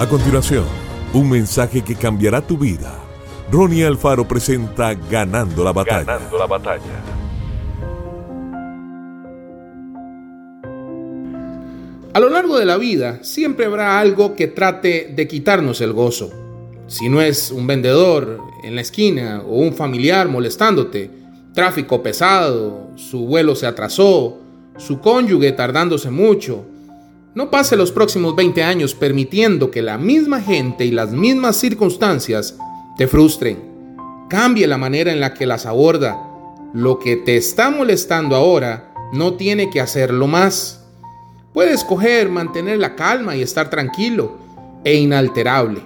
A continuación, un mensaje que cambiará tu vida. Ronnie Alfaro presenta Ganando la batalla. Ganando la batalla. A lo largo de la vida siempre habrá algo que trate de quitarnos el gozo. Si no es un vendedor en la esquina o un familiar molestándote, tráfico pesado, su vuelo se atrasó, su cónyuge tardándose mucho, no pase los próximos 20 años permitiendo que la misma gente y las mismas circunstancias te frustren. Cambie la manera en la que las aborda. Lo que te está molestando ahora no tiene que hacerlo más. Puede escoger mantener la calma y estar tranquilo e inalterable.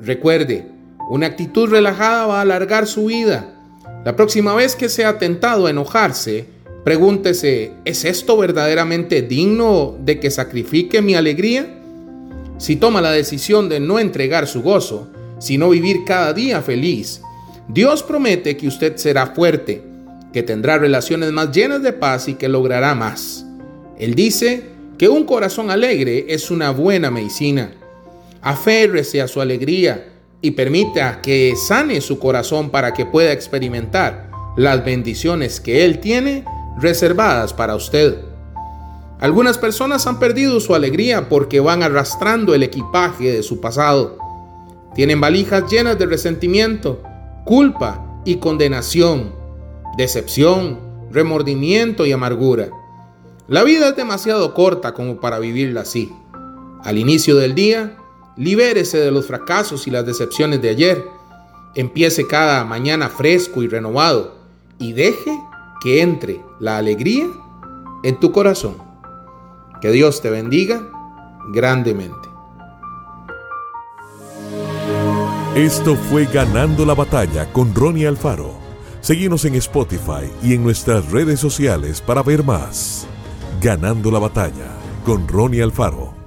Recuerde, una actitud relajada va a alargar su vida. La próxima vez que sea tentado a enojarse, Pregúntese, ¿es esto verdaderamente digno de que sacrifique mi alegría? Si toma la decisión de no entregar su gozo, sino vivir cada día feliz, Dios promete que usted será fuerte, que tendrá relaciones más llenas de paz y que logrará más. Él dice que un corazón alegre es una buena medicina. Aférrese a su alegría y permita que sane su corazón para que pueda experimentar las bendiciones que Él tiene reservadas para usted. Algunas personas han perdido su alegría porque van arrastrando el equipaje de su pasado. Tienen valijas llenas de resentimiento, culpa y condenación, decepción, remordimiento y amargura. La vida es demasiado corta como para vivirla así. Al inicio del día, libérese de los fracasos y las decepciones de ayer. Empiece cada mañana fresco y renovado y deje que entre la alegría en tu corazón. Que Dios te bendiga grandemente. Esto fue Ganando la Batalla con Ronnie Alfaro. Seguimos en Spotify y en nuestras redes sociales para ver más. Ganando la Batalla con Ronnie Alfaro.